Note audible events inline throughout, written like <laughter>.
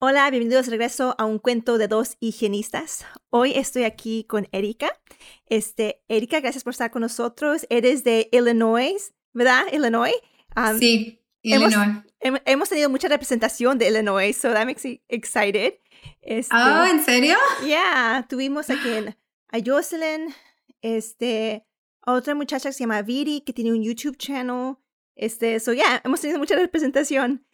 Hola, bienvenidos de regreso a un cuento de dos higienistas. Hoy estoy aquí con Erika. Este, Erika, gracias por estar con nosotros. Eres de Illinois, ¿verdad? Illinois. Um, sí, Illinois. Hemos, tenido mucha representación de Illinois, so that makes me excited. Este, oh, ¿en serio? Yeah, tuvimos aquí a Jocelyn, este, otra muchacha que se llama Viri, que tiene un YouTube channel. Este, so yeah, hemos tenido mucha representación.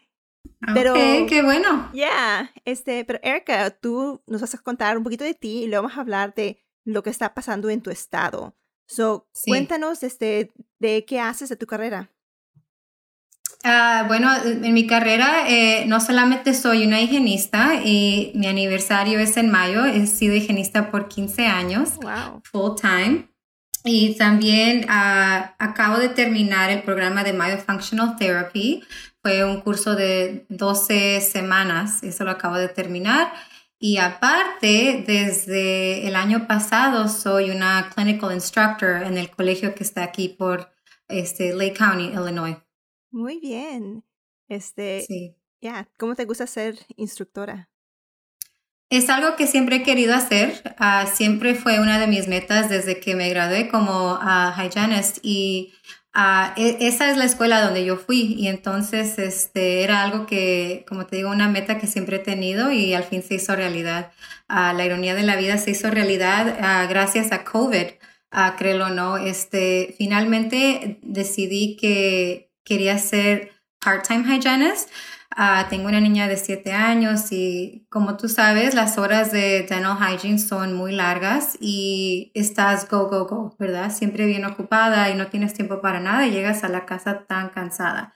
Pero, qué bueno. Yeah, este, pero Erika, tú nos vas a contar un poquito de ti y luego vamos a hablar de lo que está pasando en tu estado. So, cuéntanos este, de qué haces de tu carrera. Uh, bueno, en mi carrera eh, no solamente soy una higienista y mi aniversario es en mayo, he sido higienista por 15 años, wow. full time. Y también uh, acabo de terminar el programa de Myofunctional Therapy, fue un curso de 12 semanas, eso lo acabo de terminar. Y aparte, desde el año pasado soy una clinical instructor en el colegio que está aquí por este, Lake County, Illinois. Muy bien. Este, sí. Ya, ¿cómo te gusta ser instructora? Es algo que siempre he querido hacer. Ah, siempre fue una de mis metas desde que me gradué como uh, hygienist y Ah, e, esa es la escuela donde yo fui y entonces este, era algo que, como te digo, una meta que siempre he tenido y al fin se hizo realidad. La ironía de la vida se hizo realidad gracias a COVID, créelo o no. Este, finalmente decidí que quería ser part-time hygienist. Ah, tengo una niña de 7 años y como tú sabes, las horas de dental hygiene son muy largas y estás go, go, go, ¿verdad? Siempre bien ocupada y no tienes tiempo para nada y llegas a la casa tan cansada.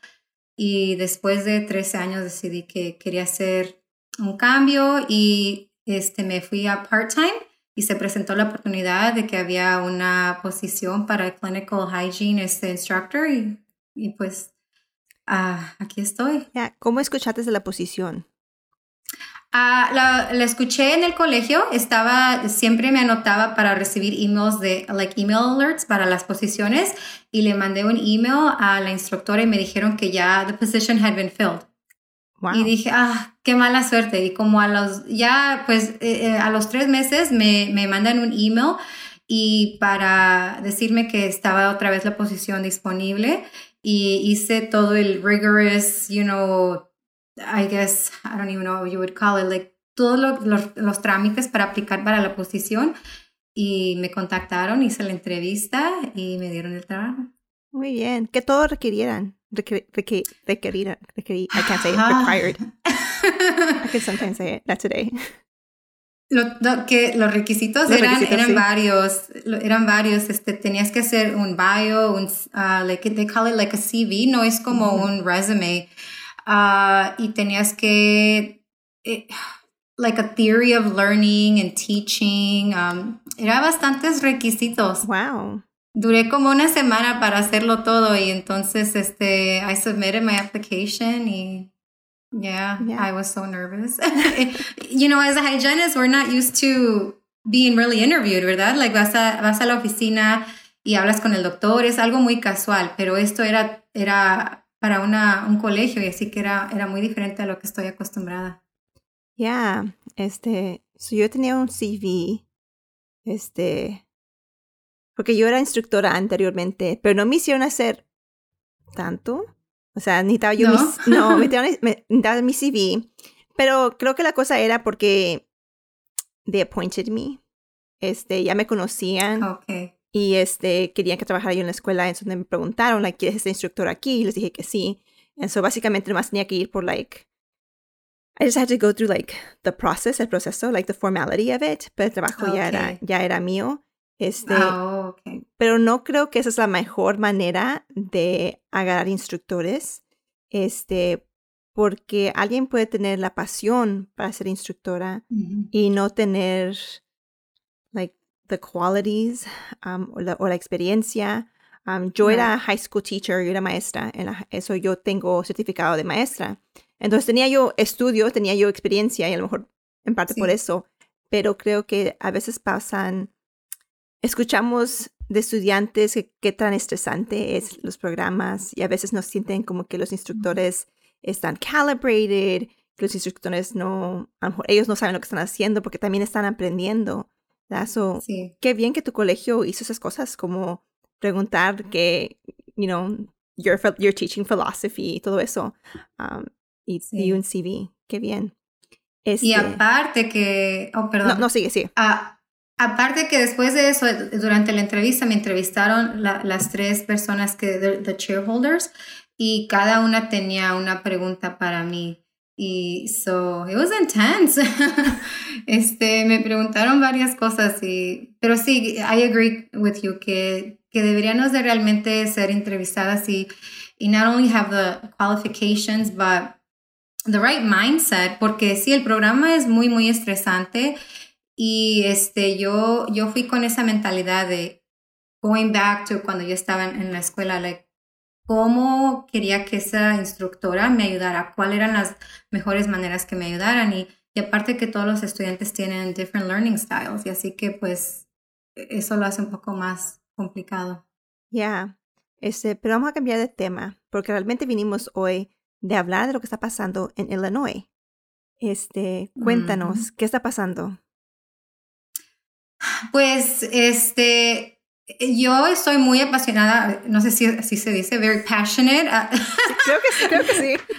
Y después de 13 años decidí que quería hacer un cambio y este, me fui a part-time y se presentó la oportunidad de que había una posición para clinical hygiene este instructor y, y pues Ah, aquí estoy. ¿Cómo escuchaste de la posición? Ah, la, escuché en el colegio, estaba, siempre me anotaba para recibir emails de, like email alerts para las posiciones y le mandé un email a la instructora y me dijeron que ya the position had been filled. Y dije, ah, qué mala suerte. Y como a los, ya, pues eh, eh, a los tres meses me, me mandan un email y para decirme que estaba otra vez la posición disponible y hice todo el rigorous, you know, I guess, I don't even know what you would call it, like todos los, los, trámites para aplicar para la posición y me contactaron, hice la entrevista y me dieron el trabajo. Muy bien, que todos requirieran, requer, requerir, requerir, I can't say it, required. I can <laughs> sometimes say it, that's today. Lo, que los requisitos eran, eran varios, eran varios, este, tenías que hacer un bio, un, uh, like, they call it like a CV, no es como un resume, uh, y tenías que, eh, like a theory of learning and teaching, um, era bastantes requisitos. Wow. Duré como una semana para hacerlo todo y entonces, este, I submitted my application y Yeah, yeah, I was so nervous. <laughs> you know, as a hygienist, we're not used to being really interviewed, ¿verdad? Like vas a, vas a la oficina y hablas con el doctor, es algo muy casual, pero esto era, era para una, un colegio y así que era, era muy diferente a lo que estoy acostumbrada. Yeah, este, so yo tenía un CV, este, porque yo era instructora anteriormente, pero no me hicieron hacer tanto. O sea, necesitaba yo ¿No? mi, no, <laughs> necesitaba mi CV. Pero creo que la cosa era porque they appointed me. Este, ya me conocían. Okay. Y este, querían que trabajara yo en la escuela. Entonces me preguntaron, like, ¿quieres ser instructor aquí? Y les dije que sí. Entonces, básicamente, nomás tenía que ir por, like, I just had to go through, like, the process, el proceso, like, the formality of it. Pero el trabajo ya, era, ya era mío. Este, oh, Pero no creo que esa es la mejor manera de agarrar instructores. Este, porque alguien puede tener la pasión para ser instructora y no tener like the qualities um, o, la, experiencia. Um, yo era high school teacher, yo era maestra, en eso yo tengo certificado de maestra. Entonces tenía yo estudio, tenía yo experiencia y a lo mejor en parte por eso, pero creo que a veces pasan, escuchamos de estudiantes que qué tan estresante es los programas y a veces nos sienten como que los instructores están calibrated, que los instructores no, a lo mejor ellos no saben lo que están haciendo porque también están aprendiendo. So, Qué bien que tu colegio hizo esas cosas como preguntar que, you know, you're, you're teaching philosophy y todo eso. Um, y, un CV. Qué bien. y este aparte que, oh, perdón. No, sigue, sigue. Ah, aparte que después de eso, durante la entrevista me entrevistaron las tres personas que, the, shareholders, y cada una tenía una pregunta para mí. Y so, it was intense. <laughs> este, me preguntaron varias cosas y, pero sí, I agree with you que, que deberíamos de realmente ser entrevistadas y, y not only have the qualifications, but the right mindset, porque sí, el programa es muy, muy estresante y este, yo, yo fui con esa mentalidad de going back to cuando yo estaba en, la escuela, like, cómo quería que esa instructora me ayudara, cuáles eran las mejores maneras que me ayudaran y, y aparte que todos los estudiantes tienen different learning styles y así que pues eso lo hace un poco más complicado. Ya, este, pero vamos a cambiar de tema porque realmente vinimos hoy de hablar de lo que está pasando en Illinois. Este, cuéntanos, ¿qué está pasando? Pues, este, yo estoy muy apasionada, no sé si así se dice, very passionate. Ah, <laughs> creo que sí, creo que sí.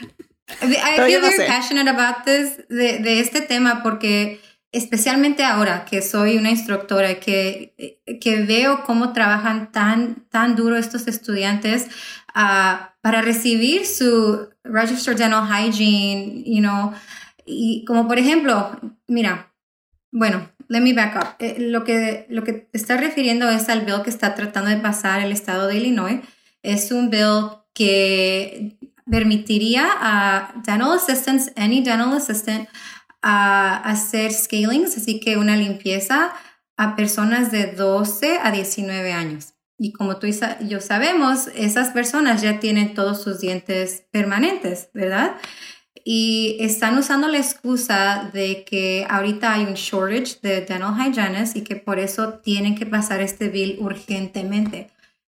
I feel very passionate about this, de, de, este tema, porque especialmente ahora que soy una instructora, que, que veo cómo trabajan tan, tan duro estos estudiantes uh, para recibir su Register Dental Hygiene, you know, y como por ejemplo, mira, bueno, let me back up. Eh, lo, que, lo que te está refiriendo es al bill que está tratando de pasar el estado de Illinois. Es un bill que permitiría a dental assistants, any dental assistant, a hacer scalings, así que una limpieza a personas de 12 a 19 años. Y como tú y yo sabemos, esas personas ya tienen todos sus dientes permanentes, ¿verdad? Y están usando la excusa de que ahorita hay un shortage de dental hygienists y que por eso tienen que pasar este bill urgentemente.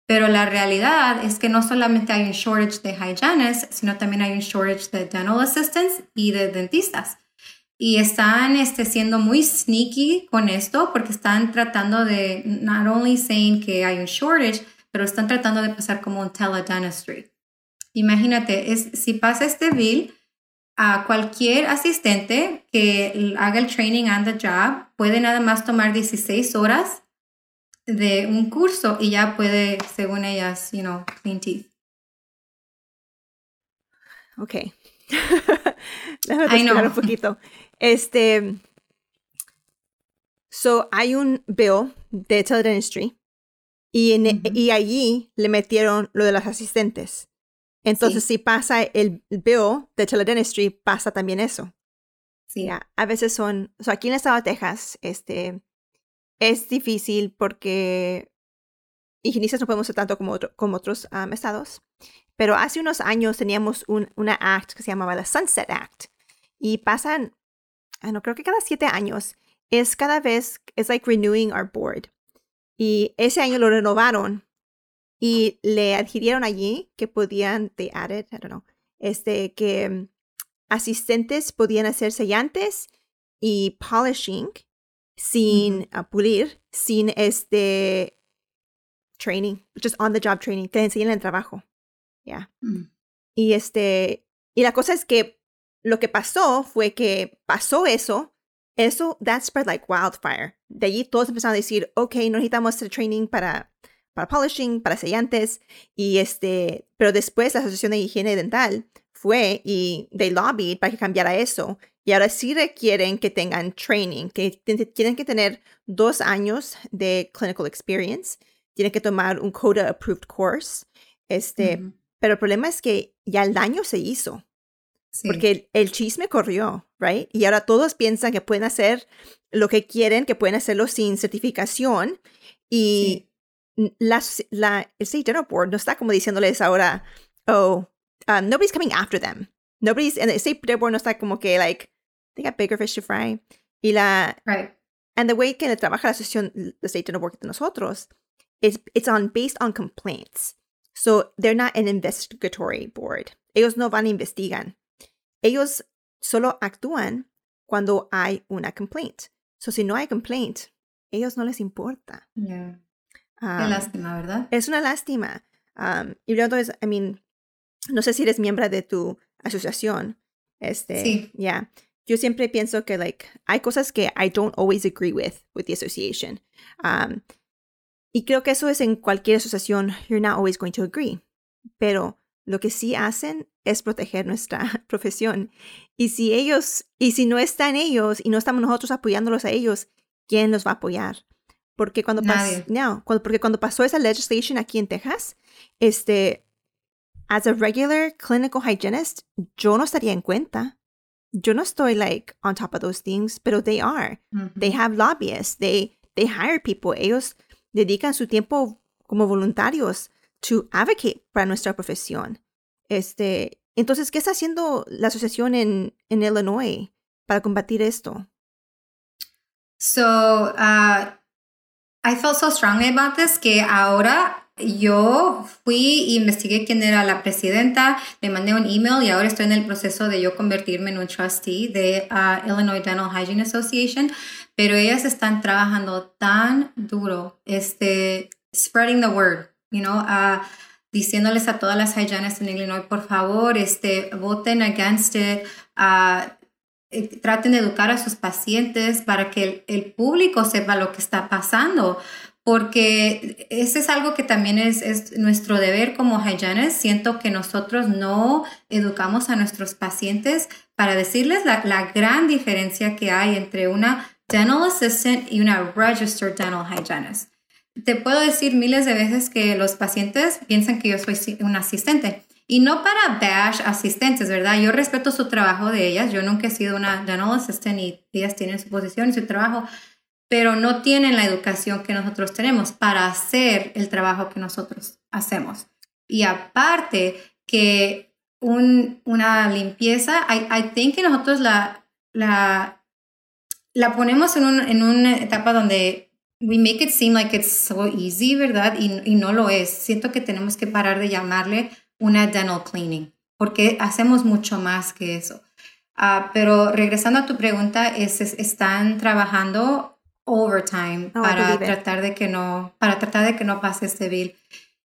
Pero la realidad es que no solamente hay un shortage de hygienists, sino también hay un shortage de dental assistants y de dentistas. Y están este, siendo muy sneaky con esto porque están tratando de, not only saying que hay un shortage, pero están tratando de pasar como un teledentistry. Imagínate, es, si pasa este bill, a cualquier asistente que haga el training on the job puede nada más tomar 16 horas de un curso y ya puede, según ellas, you know, clean teeth. Ok. <laughs> Déjame un poquito. Este. So, hay un bill de teledentistry y, en, y allí le metieron lo de las asistentes. Entonces, si pasa el bill de teledentistry, pasa también eso. Sí. a veces son, o sea, aquí en el estado de Texas, este, es difícil porque higienistas no podemos ser tanto como, como otros estados. Pero hace unos años teníamos un, una act que se llamaba la Sunset Act. Y pasan Ah, no creo que cada siete años, es cada vez, es like renewing our board. Y ese año lo renovaron y le adquirieron allí que podían, they added, I don't know, este, que mm, asistentes podían hacer sellantes y polishing sin pulir, sin este training, just on the job training, te enseñan el trabajo. Ya. Mm. Y este, y la cosa es que lo que pasó fue que pasó eso, eso, that spread like wildfire. De allí todos empezaron a decir, ok, no necesitamos hacer training para, para polishing, para sellantes, y este, pero después la Asociación de Higiene Dental fue y they lobbied para que cambiara eso. Y ahora sí requieren que tengan training, que tienen que tener dos años de clinical experience, tienen que tomar un CODA approved course. Este, Pero el problema es que ya el daño se hizo. Porque el, chisme corrió, right? Y ahora todos piensan que pueden hacer lo que quieren, que pueden hacerlo sin certificación. Y las, la, el State General Board no está como diciéndoles ahora, oh, um, nobody's coming after them. Nobody's, and the State General Board no está como que, like, they got bigger fish to fry. Y la, right. and the way que trabaja la sesión, the State General Board de nosotros, is it's on based on complaints. So they're not an investigatory board. Ellos no van a investigar. Ellos solo actúan cuando hay una complaint. So si no hay complaint, ellos no les importa. Yeah. Qué lástima, ¿verdad? Es una lástima. Um, y entonces, I mean, no sé si eres miembro de tu asociación. Este, sí. Yeah. Yo siempre pienso que, like, hay cosas que I don't always agree with with the association. Um, y creo que eso es en cualquier asociación. You're not always going to agree. Pero lo que sí hacen es proteger nuestra <laughs> profesión. Y si ellos, y si no están ellos y no estamos nosotros apoyándolos a ellos, ¿quién los va a apoyar? Porque cuando, pasó, no, porque cuando pasó esa legislation aquí en Texas, este, as a regular clinical hygienist, yo no estaría en cuenta. Yo no estoy like on top of those things, pero they are. They have lobbyists. They, they hire people. Ellos dedican su tiempo como voluntarios to advocate para nuestra profesión. Este, entonces, ¿qué está haciendo la asociación en, en Illinois para combatir esto? So, uh, I felt so strongly about this que ahora yo fui e investigué quién era la presidenta, le mandé un email y ahora estoy en el proceso de yo convertirme en un trustee de uh, Illinois Dental Hygiene Association, pero ellas están trabajando tan duro, este, spreading the word, you know, uh, diciéndoles a todas las hygienists en Illinois, por favor, este, voten against it, uh, eh, traten de educar a sus pacientes para que el, público sepa lo que está pasando, porque ese es algo que también es, es nuestro deber como hygienists. Siento que nosotros no educamos a nuestros pacientes para decirles la, la gran diferencia que hay entre una dental assistant y una registered dental hygienist. Te puedo decir miles de veces que los pacientes piensan que yo soy un asistente. Y no para bash asistentes, ¿verdad? Yo respeto su trabajo de ellas. Yo nunca he sido una dental assistant y ellas tienen su posición y su trabajo, pero no tienen la educación que nosotros tenemos para hacer el trabajo que nosotros hacemos. Y aparte que un, una limpieza, I, I think que nosotros la, la, la ponemos en, un, en una etapa donde we make it seem like it's so easy, ¿verdad? Y, y no lo es. Siento que tenemos que parar de llamarle una dental cleaning, porque hacemos mucho más que eso. Ah, pero regresando a tu pregunta, es, están trabajando overtime para tratar de que no, para tratar de que no pase este bill.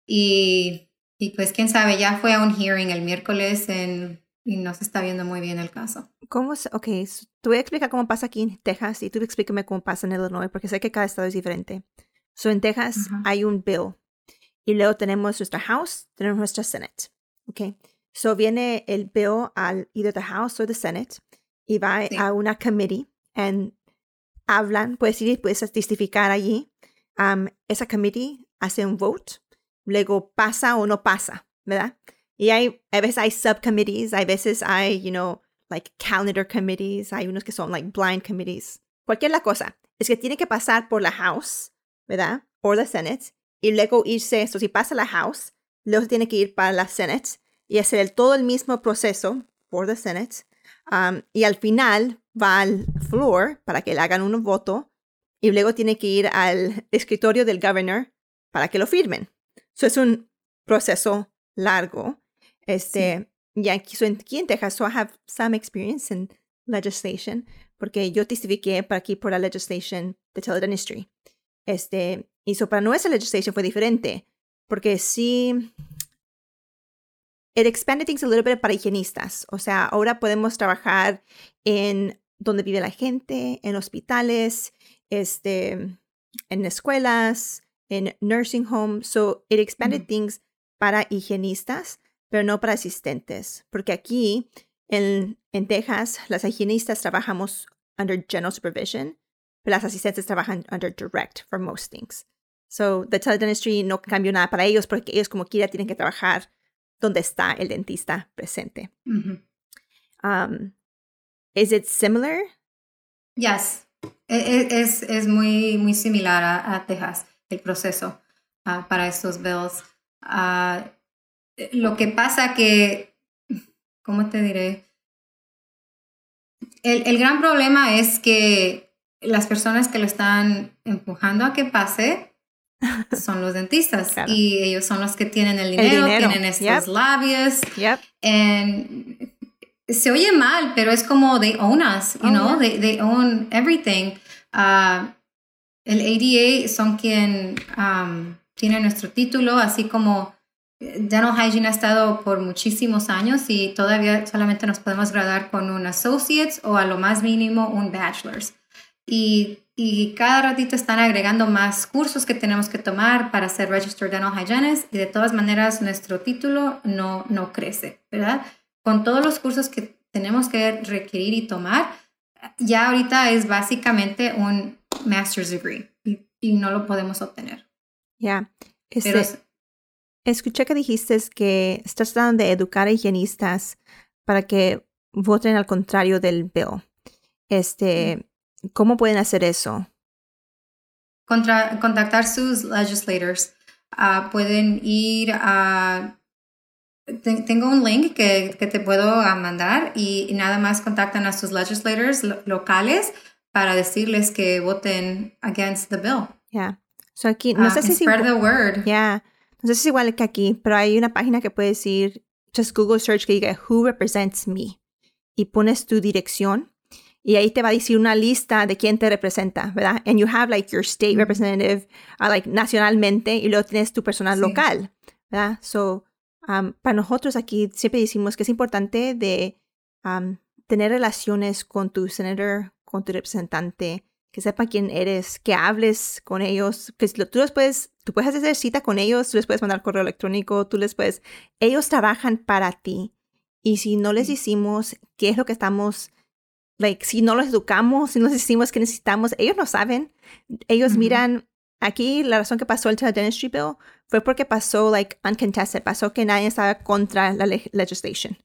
Y, y pues quién sabe, ya fue a un hearing el miércoles en, y no se está viendo muy bien el caso. ¿Cómo? Ok, te voy a explicar cómo pasa aquí en Texas y tú explícame cómo pasa en Illinois, porque sé que cada estado es diferente. So, en Texas hay un bill y luego tenemos nuestra House, tenemos nuestra Senate. Ok. So viene el bill al either the House or the Senate y va a una committee and hablan, puedes ir, puedes testificar allí. Um, esa committee hace un vote, luego pasa o no pasa, ¿verdad? Y hay, a veces hay subcommittees, hay veces hay, you know, like calendar committees, hay unos que son like blind committees. Cualquier la cosa. Es que tiene que pasar por la House, ¿verdad? O la Senate y luego irse, eso si pasa la House, luego tiene que ir para la Senate y hacer el, todo el mismo proceso por la Senate. Um, y al final va al floor para que le hagan un voto y luego tiene que ir al escritorio del governor para que lo firmen. Eso es un proceso largo. Este, Y aquí, so, aquí en Texas, so I have some experience in legislation, porque yo testifiqué para aquí por la legislation de teledentistry. Este, y eso para nuestra legislation fue diferente, porque sí, it expanded things a little bit para higienistas. O sea, ahora podemos trabajar en donde vive la gente, en hospitales, este, en escuelas, en nursing homes. So it expanded things para higienistas, pero no para asistentes. Porque aquí en, en Texas, las higienistas trabajamos under general supervision, pero las asistentes trabajan under direct for most things. So, the teledentistry no cambió nada para ellos porque ellos como quiera tienen que trabajar donde está el dentista presente. Um, is it similar? Yes. E, e, es, es muy, muy similar a, a Texas, el proceso uh, para estos bills. Uh, lo que pasa que, ¿cómo te diré? El, el gran problema es que las personas que lo están empujando a que pase <laughs> son los dentistas claro. y ellos son los que tienen el dinero, el dinero. tienen estos yep. labios. Yep. And se oye mal, pero es como they own us, you oh, know, yeah. they, they own everything. Uh, el ADA son quien um, tiene nuestro título, así como Dental Hygiene ha estado por muchísimos años y todavía solamente nos podemos graduar con un Associates o a lo más mínimo un Bachelor's. Y, y cada ratito están agregando más cursos que tenemos que tomar para ser Registered Dental Hygienist y de todas maneras nuestro título no, no crece, ¿verdad? Con todos los cursos que tenemos que requerir y tomar, ya ahorita es básicamente un master's degree y, y no lo podemos obtener. Ya. Yeah. Este, escuché que dijiste que estás tratando de educar a higienistas para que voten al contrario del bill. Este, ¿Cómo pueden hacer eso? Contra, contactar sus legislators. Uh, pueden ir a... Te, tengo un link que, que te puedo mandar y, y, nada más contactan a sus legislators lo, locales para decirles que voten against the bill. Yeah. So aquí, no uh, sé si spread the word. Yeah. No sé si es igual que aquí, pero hay una página que puedes ir, just Google search que diga Who represents me y pones tu dirección y ahí te va a decir una lista de quién te representa, ¿verdad? And you have like your state representative, uh, like nacionalmente, y luego tienes tu personal sí. local, ¿verdad? So, um, para nosotros aquí siempre decimos que es importante de um, tener relaciones con tu senator, con tu representante, que sepa quién eres, que hables con ellos, que tú les puedes, tú puedes hacer cita con ellos, tú les puedes mandar correo electrónico, tú les puedes, ellos trabajan para ti. Y si no les decimos qué es lo que estamos like, si no los educamos, si no les decimos que necesitamos, ellos no saben. Ellos mm -hmm. miran, aquí la razón que pasó el Dentistry Bill fue porque pasó, like, uncontested, pasó que nadie estaba contra la le legislation,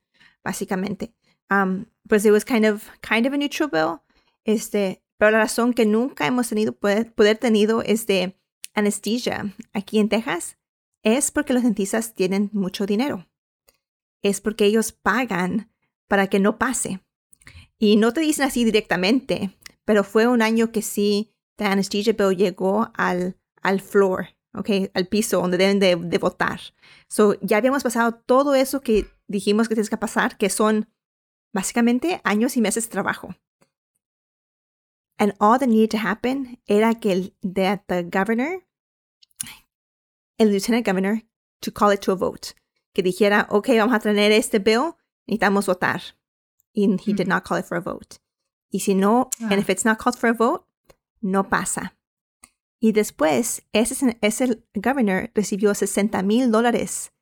básicamente. Um, pues it was kind of, kind of a neutral bill. Este, pero la razón que nunca hemos tenido, poder, poder tenido, este, anestesia aquí en Texas es porque los dentistas tienen mucho dinero. Es porque ellos pagan para que no pase. Y no te dicen así directamente, pero fue un año que sí, The Anesthesia Bill llegó al, al floor, okay, al piso donde deben de, de votar. So, ya habíamos pasado todo eso que dijimos que tienes que pasar, que son básicamente años y meses de trabajo. And all that needed to happen era que el, that the governor, el lieutenant governor, to call it to a vote. Que dijera, ok, vamos a tener este bill, necesitamos votar and he mm. did not call it for a vote. Y si no, ah. and if it's not called for a vote, no pasa. Y después, ese, ese governor recibió 60 mil dólares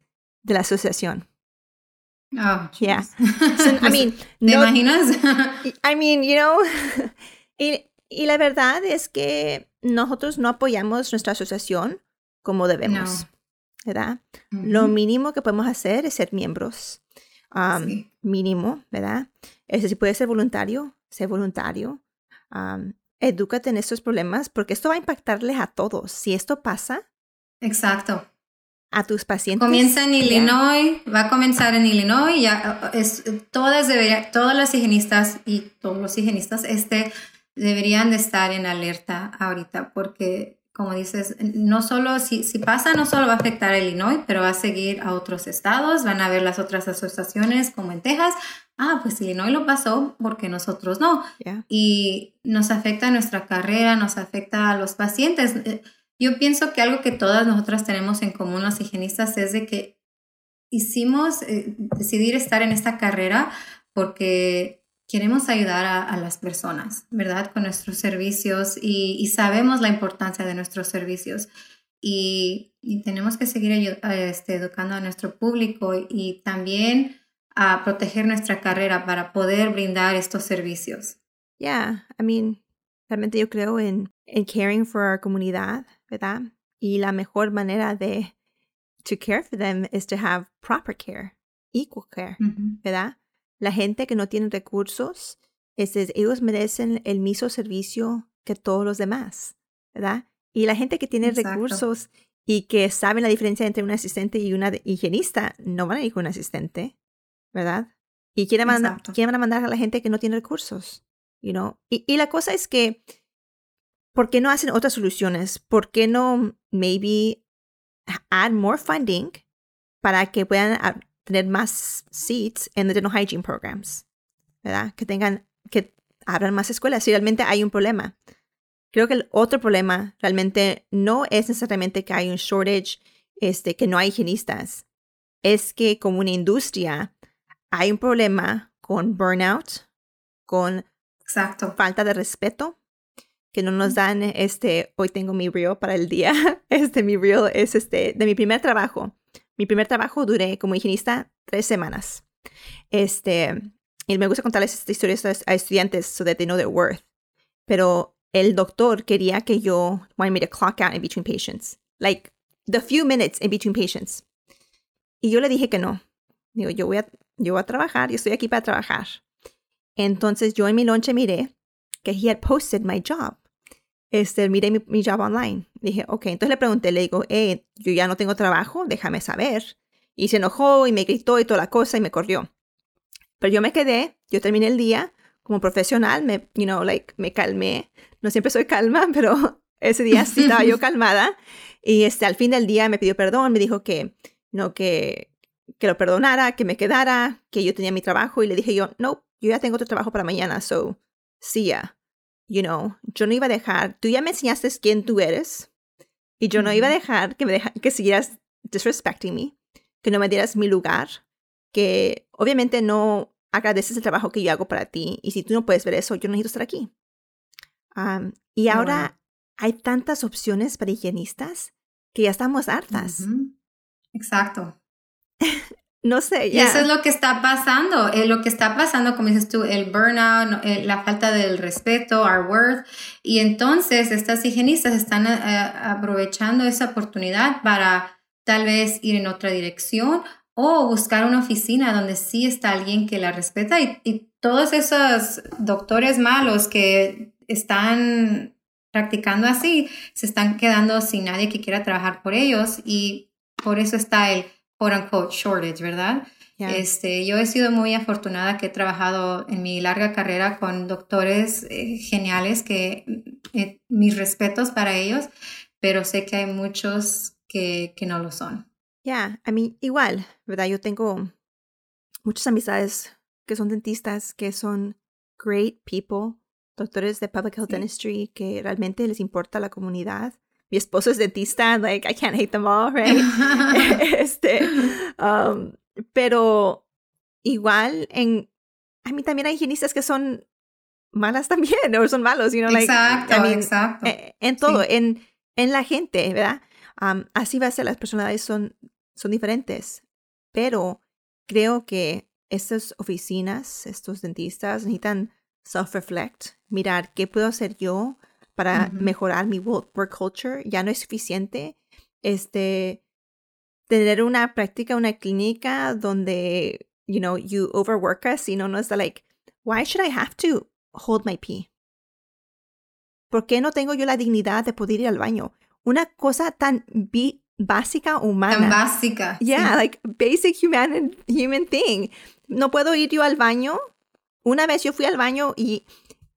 de la asociación. Oh, yeah. So, <laughs> I mean, ¿Te no, imaginas? I mean, you know, <laughs> y, y, la verdad es que nosotros no apoyamos nuestra asociación como debemos, no. ¿verdad? Mm -hmm. Lo mínimo que podemos hacer es ser miembros um, sí. mínimo, ¿verdad? Ese si puede ser voluntario, ser voluntario. Um, edúcate en estos problemas porque esto va a impactarles a todos. Si esto pasa. Exacto. A tus pacientes. Comienza en Illinois, va a comenzar en Illinois. Ya es, todas, debería, todas las higienistas y todos los higienistas este, deberían de estar en alerta ahorita porque como dices, no solo, si, si pasa, no solo va a afectar a Illinois, pero va a seguir a otros estados, van a ver las otras asociaciones como en Texas. Ah, pues Illinois lo pasó porque nosotros no. Yeah. Y nos afecta a nuestra carrera, nos afecta a los pacientes. Eh, yo pienso que algo que todas nosotras tenemos en común, los higienistas, es de que hicimos eh, decidir estar en esta carrera porque queremos ayudar a, a, las personas, ¿verdad? Con nuestros servicios y, y, sabemos la importancia de nuestros servicios y, y tenemos que seguir este, educando a nuestro público y también a proteger nuestra carrera para poder brindar estos servicios. Yeah, I mean, realmente yo creo en, en caring for our comunidad, ¿verdad? Y la mejor manera de to care for them is to have proper care, equal care, mm -hmm. ¿verdad? La gente que no tiene recursos, es, ellos merecen el mismo servicio que todos los demás, ¿verdad? Y la gente que tiene recursos y que sabe la diferencia entre un asistente y una higienista, no van a ir con un asistente, ¿verdad? Y quieren, mandar, quieren mandar a la gente que no tiene recursos, you know? Y, y la cosa es que, ¿por qué no hacen otras soluciones? ¿Por qué no, maybe, add more funding para que puedan ah, tener más seats en the dental hygiene programs, ¿verdad? Que tengan, que abran más escuelas si realmente hay un problema. Creo que el otro problema realmente no es necesariamente que hay un shortage, este, que no hay higienistas. Es que como una industria hay un problema con burnout, con Exacto. falta de respeto, que no nos dan este, hoy tengo mi reel para el día, <laughs> este, mi reel es este, de mi primer trabajo. Mi primer trabajo duré como higienista tres semanas. Este, y me gusta contarles esta historia a estudiantes so that they know their worth. Pero el doctor quería que yo wanted me to clock out in between patients. Like, the few minutes in between patients. Y yo le dije que no. Digo, yo voy a, yo voy a trabajar, yo estoy aquí para trabajar. Entonces yo en mi lonche miré que he had posted my job. Este, miré mi, mi job online. Dije, ok, entonces le pregunté, le digo, eh, yo ya no tengo trabajo, déjame saber. Y se enojó y me gritó y toda la cosa y me corrió. Pero yo me quedé, yo terminé el día como profesional, me, you know, like, me calmé. No siempre soy calma, <laughs> pero ese día sí estaba yo <laughs> calmada. Y este, al fin del día me pidió perdón, me dijo que, no, que, que lo perdonara, que me quedara, que yo tenía mi trabajo. Y le dije yo, no, yo ya tengo otro trabajo para mañana, so, see ya. You know, yo no iba a dejar, tú ya me enseñaste quién tú eres. Y yo no iba a dejar que me deja, que siguieras disrespecting me, que no me dieras mi lugar, que obviamente no agradeces el trabajo que yo hago para ti. Y si tú no puedes ver eso, yo no necesito estar aquí. y ahora hay tantas opciones para higienistas que ya estamos hartas. Exacto. No sé. Y eso es lo que está pasando. Eh, lo que está pasando, como dices tú, el burnout, eh, la falta del respeto, our worth. Y entonces estas higienistas están eh, aprovechando esa oportunidad para tal vez ir en otra dirección o buscar una oficina donde sí está alguien que la respeta y, y todos esos doctores malos que están practicando así se están quedando sin nadie que quiera trabajar por ellos y por eso está el quote unquote shortage, ¿verdad? Este, yo he sido muy afortunada que he trabajado en mi larga carrera con doctores eh, geniales que eh, mis respetos para ellos, pero sé que hay muchos que, que no lo son. Ya, a mí igual, ¿verdad? Yo tengo muchas amistades que son dentistas, que son great people, doctores de public health dentistry, que realmente les importa la comunidad. Mi esposo es dentista, like, I can't hate them all, right? <laughs> <laughs> este, um, pero igual, en, a mí también hay higienistas que son malas también, <laughs> o son malos, you know, like, exacto, exacto. Eh, en, todo, en, en la gente, ¿verdad? Um, así va a ser, las personalidades son son diferentes, pero creo que estas oficinas, estos dentistas necesitan self-reflect, mirar qué puedo hacer yo para mejorar mi work culture. Ya no es suficiente este, tener una práctica, una clínica donde, you know, you overwork us y no, no está like, why should I have to hold my pee? ¿Por qué no tengo yo la dignidad de poder ir al baño? Una cosa tan básica humana. Tan básica. Yeah, like basic human, human thing. No puedo ir yo al baño. Una vez yo fui al baño y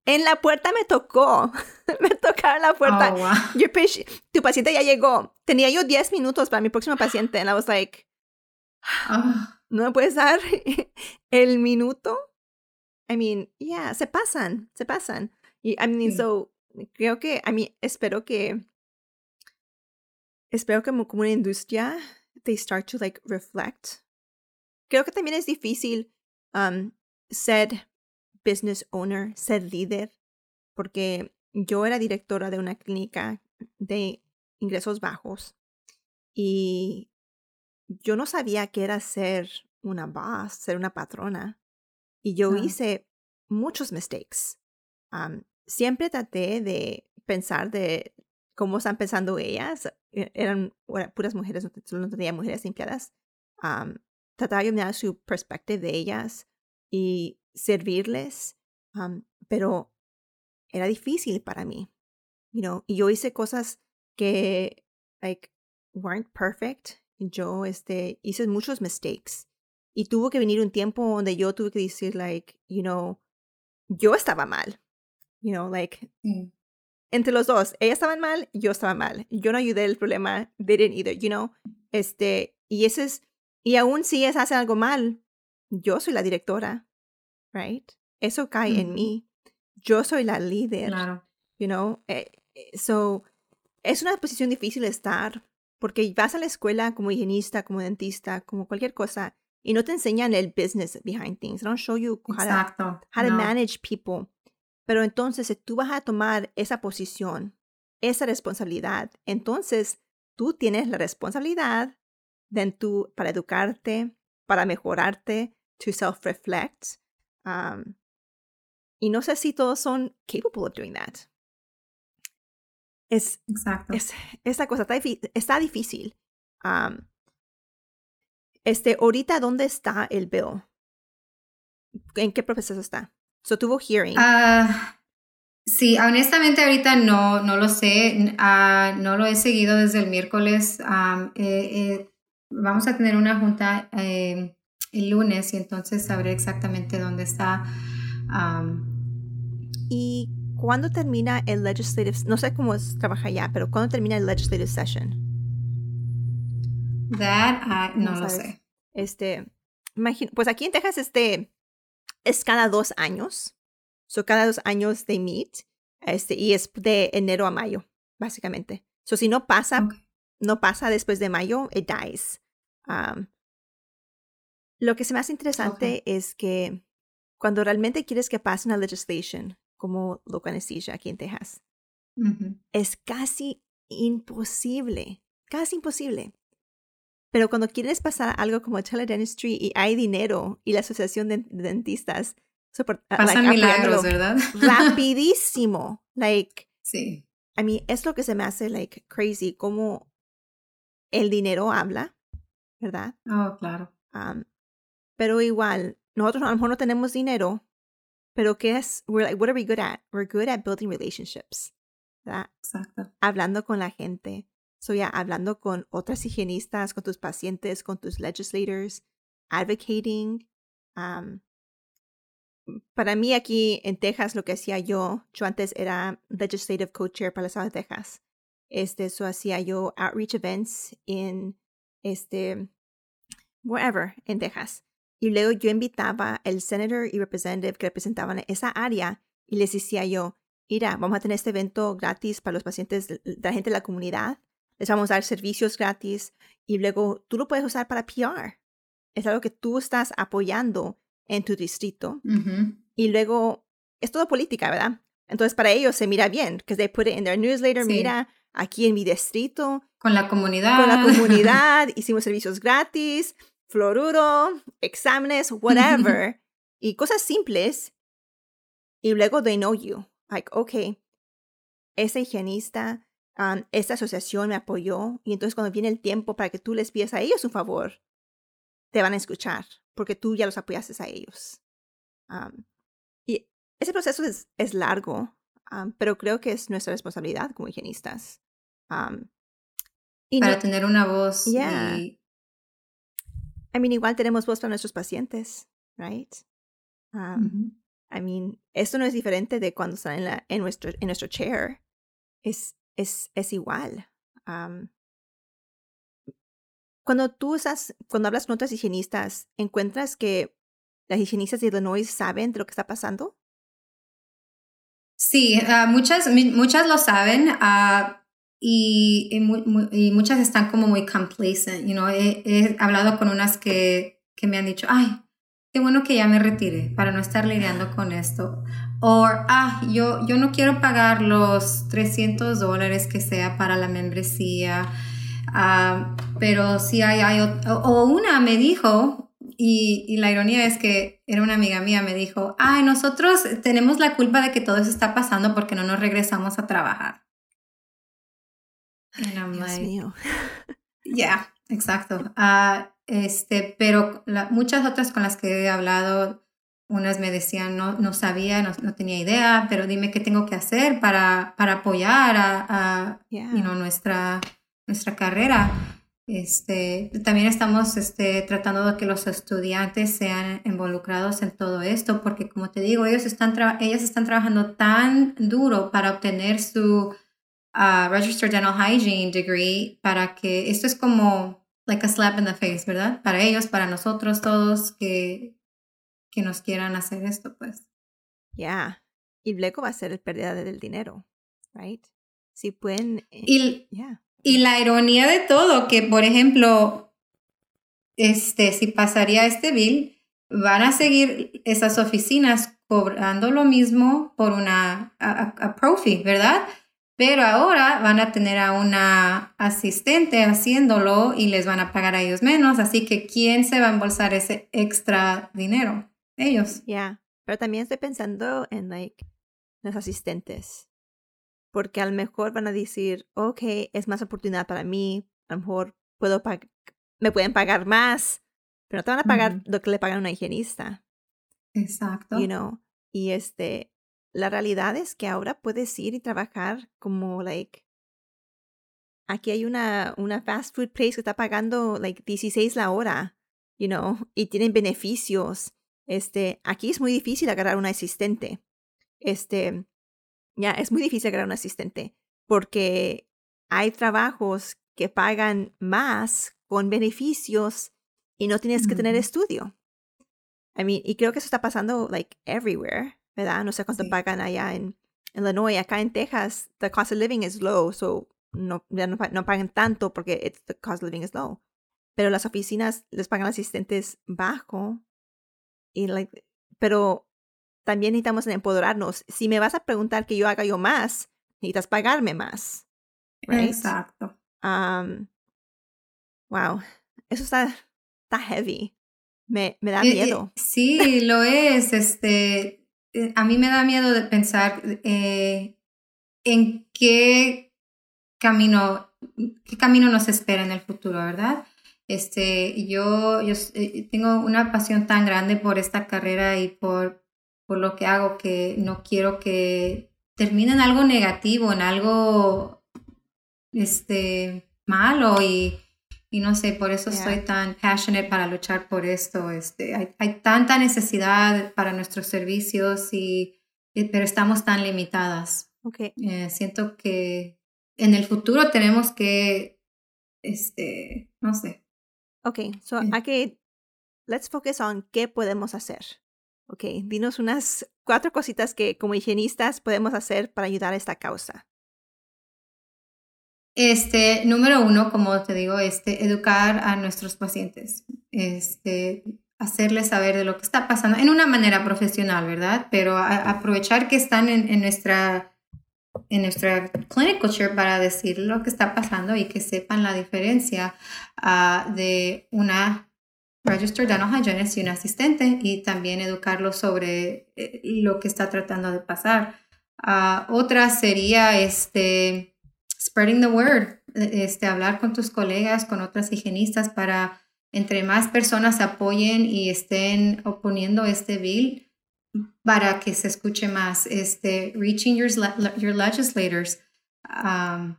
en la puerta me tocó. <laughs> me tocaron la puerta. Oh, tu paciente ya llegó. Tenía yo 10 minutos para mi próximo paciente. And I was like, ah. ¿no me puedes dar <laughs> el minuto? I mean, yeah, se pasan, se pasan. Y, I mean, so, creo que, I mean, espero que espero que como una industria they start to like reflect. Creo que también es difícil um, ser business owner, ser líder, porque yo era directora de una clínica de ingresos bajos y yo no sabía qué era ser una boss, ser una patrona. Y yo hice muchos mistakes. Um, siempre traté de pensar de cómo están pensando ellas. E, eran puras mujeres, no, tenía mujeres limpiadas. Um, trataba de mirar su perspectiva de ellas, y servirles, um, pero era difícil para mí, you know, y yo hice cosas que, like, weren't perfect. Yo, este, hice muchos mistakes. Y tuvo que venir un tiempo donde yo tuve que decir, like, you know, yo estaba mal. You know, like, entre los dos, ella estaba mal, yo estaba mal. Yo no ayudé el problema, they didn't either, you know. Este, y ese es, y aún si ellas hacen algo mal, yo soy la directora, right? Eso cae en mí. Yo soy la líder, claro. you know. Eh, eh, so, es una posición difícil estar porque vas a la escuela como higienista, como dentista, como cualquier cosa y no te enseñan el business behind things. They don't show you how, to, how to manage people. Pero entonces, si tú vas a tomar esa posición, esa responsabilidad, entonces tú tienes la responsabilidad de tú, para educarte, para mejorarte, to self-reflect. Um, y no sé si todos son capable of doing that. Es, Exacto. es esa cosa está, está difícil. Um, este, ahorita, ¿dónde está el bill? ¿En qué proceso está? So, tuvo hearing. Ah, sí, honestamente ahorita no, no lo sé. Uh, no lo he seguido desde el miércoles. Um, eh, eh, vamos a tener una junta eh, el lunes y entonces sabré exactamente dónde está. Um, ¿Y cuándo termina el legislative? No sé cómo trabaja ya, pero ¿cuándo termina el legislative session? That, uh, no, lo sé. Este, pues aquí en Texas, este, es cada dos años. So, cada dos años de meet. Este, y es de enero a mayo, básicamente. So, si no pasa, no pasa después de mayo, it dies. Um, lo que se me hace interesante es que cuando realmente quieres que pase una legislation como local anesthesia aquí en Texas, es casi imposible, casi imposible. Pero cuando quieres pasar algo como teledentistry y hay dinero y la asociación de, dentistas ah, pasan milagros, ¿verdad? <laughs> rapidísimo. Like, sí. I mean, es lo que se me hace like crazy como el dinero habla, ¿verdad? Oh, claro. Um, pero igual, nosotros a lo mejor no tenemos dinero, pero ¿qué es? We're like, what are we good at? We're good at building relationships. ¿verdad? Exacto. Hablando con la gente, So, ya hablando con otras higienistas, con tus pacientes, con tus legislators, advocating. Um, para mí aquí en Texas lo que hacía yo, yo antes era legislative co-chair para el estado de Texas. Este, eso hacía yo outreach events en este, wherever en Texas. Y luego yo invitaba el senator y representative que representaban esa área y les decía yo, mira, vamos a tener este evento gratis para los pacientes de la gente de la comunidad les vamos a dar servicios gratis y luego tú lo puedes usar para PR. Es algo que tú estás apoyando en tu distrito. Y luego es todo política, ¿verdad? Entonces para ellos se mira bien, que they put it in their newsletter, mira, aquí en mi distrito. Con la comunidad. Con la <laughs> comunidad, hicimos servicios gratis, fluoruro, exámenes, whatever. <laughs> y cosas simples. Y luego they know you. Like, okay, ese higienista esta asociación me apoyó y entonces cuando viene el tiempo para que tú les pidas a ellos un favor, te van a escuchar porque tú ya los apoyaste a ellos. y ese proceso es, es largo, pero creo que es nuestra responsabilidad como higienistas. y para tener una voz. Yeah. I mean, igual tenemos voz para nuestros pacientes, right? I mean, esto no es diferente de cuando están en, la, en, nuestro, en nuestro chair. Es, es, es igual. cuando tú estás, cuando hablas con otras higienistas, ¿encuentras que las higienistas de Illinois saben de lo que está pasando? Sí, ah, muchas, muchas lo saben ah, y, y, muchas están como muy complacent. You know? he, he hablado con unas que, que me han dicho, ay, qué bueno que ya me retire para no estar lidiando con esto. O, ah, yo, yo no quiero pagar los 300 dólares que sea para la membresía, ah, pero si hay, hay o, una me dijo, y, y, la ironía es que era una amiga mía, me dijo, ay, nosotros tenemos la culpa de que todo eso está pasando porque no nos regresamos a trabajar. Dios mío. Ya, exacto. Uh, este, pero muchas otras con las que he hablado unas me decían, no, no sabía, no, tenía idea, pero dime qué tengo que hacer para, para apoyar a, nuestra, nuestra carrera. Este, también estamos este, tratando de que los estudiantes sean involucrados en todo esto, porque como te digo, ellos están ellas están trabajando tan duro para obtener su uh, Registered Dental Hygiene degree, para que esto es como like a slap in the face, ¿verdad? Para ellos, para nosotros todos que, que nos quieran hacer esto, pues. Ya. Y luego va a ser el pérdida del dinero, right? Si pueden. Eh, y, y la ironía de todo, que por ejemplo, este, si pasaría este bill, van a seguir esas oficinas cobrando lo mismo por una a, profi, ¿verdad? Pero ahora van a tener a una asistente haciéndolo y les van a pagar a ellos menos, así que ¿quién se va a embolsar ese extra dinero? Ellos. Ya, pero también estoy pensando en like los asistentes porque a lo mejor van a decir, ok, es más oportunidad para mí, a lo mejor puedo me pueden pagar más, pero no te van a pagar lo que le pagan a una higienista. Exacto. You know? Y este, la realidad es que ahora puedes ir y trabajar como, like, aquí hay una, una fast food place que está pagando, like, 16 la hora, you know, <laughs> y tienen beneficios. Este, aquí es muy difícil agarrar un asistente. Este, ya, es muy difícil agarrar un asistente porque hay trabajos que pagan más con beneficios y no tienes que tener estudio. I mean, y creo que eso está pasando like everywhere, ¿verdad? No sé cuánto pagan allá en Illinois, acá en Texas, the cost of living is low, so no, ya no, pagan tanto porque it's, the cost of living is low. Pero las oficinas les pagan asistentes bajo y like, pero también necesitamos empoderarnos. Si me vas a preguntar que yo haga yo más, necesitas pagarme más. Exacto. wow, eso está, está heavy. Me, me da miedo. sí, lo es. Este, a mí me da miedo de pensar eh, en qué camino, qué camino nos espera en el futuro, ¿verdad? Este, yo, yo eh, tengo una pasión tan grande por esta carrera y por, por lo que hago, que no quiero que termine en algo negativo, en algo este, malo y, y no sé, por eso soy tan passionate para luchar por esto. Este, hay, hay tanta necesidad para nuestros servicios, y, pero estamos tan limitadas. Okay. Eh, siento que en el futuro tenemos que, este, no sé. Ok, so eh. aquí, let's focus on qué podemos hacer. Ok, dinos unas cuatro cositas que como higienistas podemos hacer para ayudar a esta causa. Este, número uno, como te digo, este, educar a nuestros pacientes, este, hacerles saber de lo que está pasando en una manera profesional, ¿verdad? Pero aprovechar que están en, nuestra en nuestra clinical chair para decir lo que está pasando y que sepan la diferencia ah, de una Registered Dental Hygienist y un asistente y también educarlo sobre eh, lo que está tratando de pasar. Ah, otra sería este, spreading the word, e, este, hablar con tus colegas, con otras higienistas para entre más personas apoyen y estén oponiendo este bill para que se escuche más. Este, reaching your, your legislators. Um,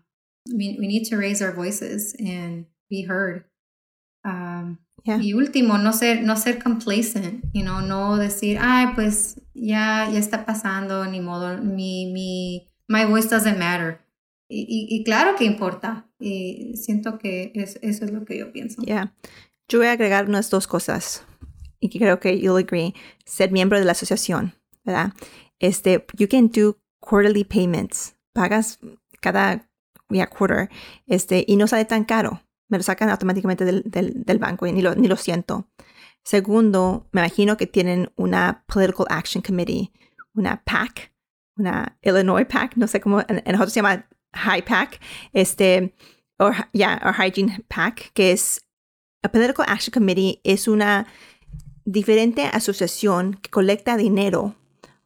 we, we need to raise our voices and be heard. Um, y último, no ser, no ser complacent, you know, no decir, ay, pues ya, ya está pasando, ni modo, mi, mi, my voice doesn't matter. Y, y, claro que importa. Y siento que es, eso es lo que yo pienso. Yeah. Yo voy a agregar unas dos cosas y creo que you'll agree. Ser miembro de la asociación, ¿verdad? Este, you can do quarterly payments. Pagas cada yeah, quarter este, y no sale tan caro me lo sacan automáticamente del, del, banco y ni lo, ni lo siento. Segundo, me imagino que tienen una Political Action Committee, una PAC, una Illinois PAC, no sé cómo, en, nosotros se llama High PAC, este, o ya, yeah, Hygiene PAC, que es, a Political Action Committee es una diferente asociación que colecta dinero,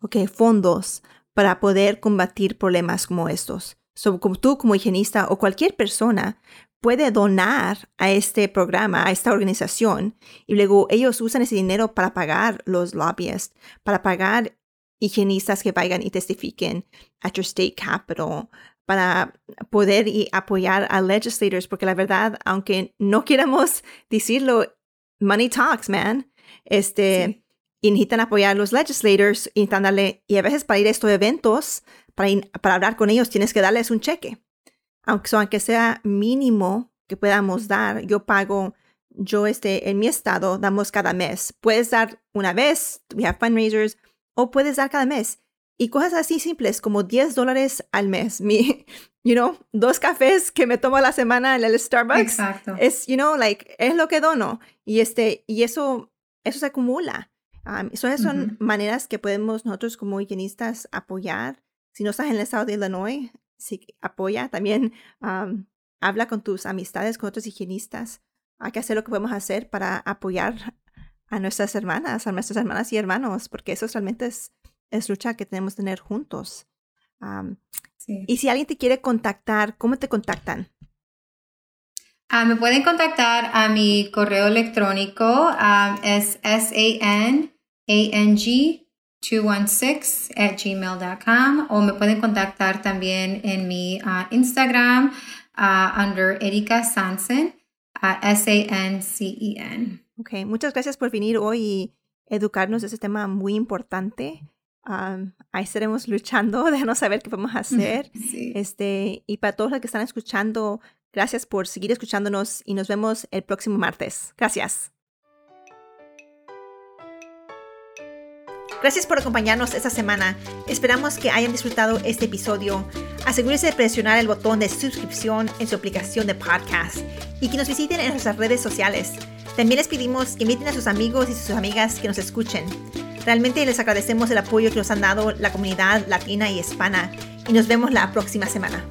okay, fondos para poder combatir problemas como estos. So, como tú como higienista o cualquier persona puede donar a este programa, a esta organización, y luego ellos usan ese dinero para pagar los lobbyists, para pagar higienistas que vayan y testifiquen at your state capital, para poder y apoyar a legislators, porque la verdad, aunque no queramos decirlo, money talks, man. Este, y necesitan apoyar a los legislators, y darle, y a veces para ir a estos eventos, para, para hablar con ellos, tienes que darles un cheque. Aunque, aunque sea mínimo que podamos dar, yo pago, yo este, en mi estado, damos cada mes. Puedes dar una vez, we have fundraisers, o puedes dar cada mes. Y cosas así simples como 10 dólares al mes. Mi, <laughs> you know, dos cafés que me tomo a la semana en el Starbucks. Exacto. Es, you know, like, es lo que dono. Y, este, y eso, eso se acumula. Um, son maneras que podemos nosotros como higienistas apoyar. Si no estás en el estado de Illinois, si apoya. También habla con tus amistades, con otros higienistas. Hay que hacer lo que podemos hacer para apoyar a nuestras hermanas, a nuestras hermanas y hermanos, porque eso realmente es es lucha que tenemos que tener juntos. Y si alguien te quiere contactar, ¿cómo te contactan? Ah, me pueden contactar a mi correo electrónico, es S-A-N-A-N-G 216 at gmail.com o me pueden contactar también en mi ah, Instagram uh, under Erika Sansen, S-A-N-C-E-N. Ok, muchas gracias por venir hoy y educarnos de ese tema muy importante ahí estaremos luchando, déjanos saber qué podemos hacer. Este, y para todos los que están escuchando, gracias por seguir escuchándonos y nos vemos el próximo martes. Gracias. Gracias por acompañarnos esta semana. Esperamos que hayan disfrutado este episodio. Asegúrese de presionar el botón de suscripción en su aplicación de podcast y que nos visiten en nuestras redes sociales. También les pedimos que inviten a sus amigos y sus amigas que nos escuchen. Realmente les agradecemos el apoyo que nos han dado la comunidad latina y hispana y nos vemos la próxima semana.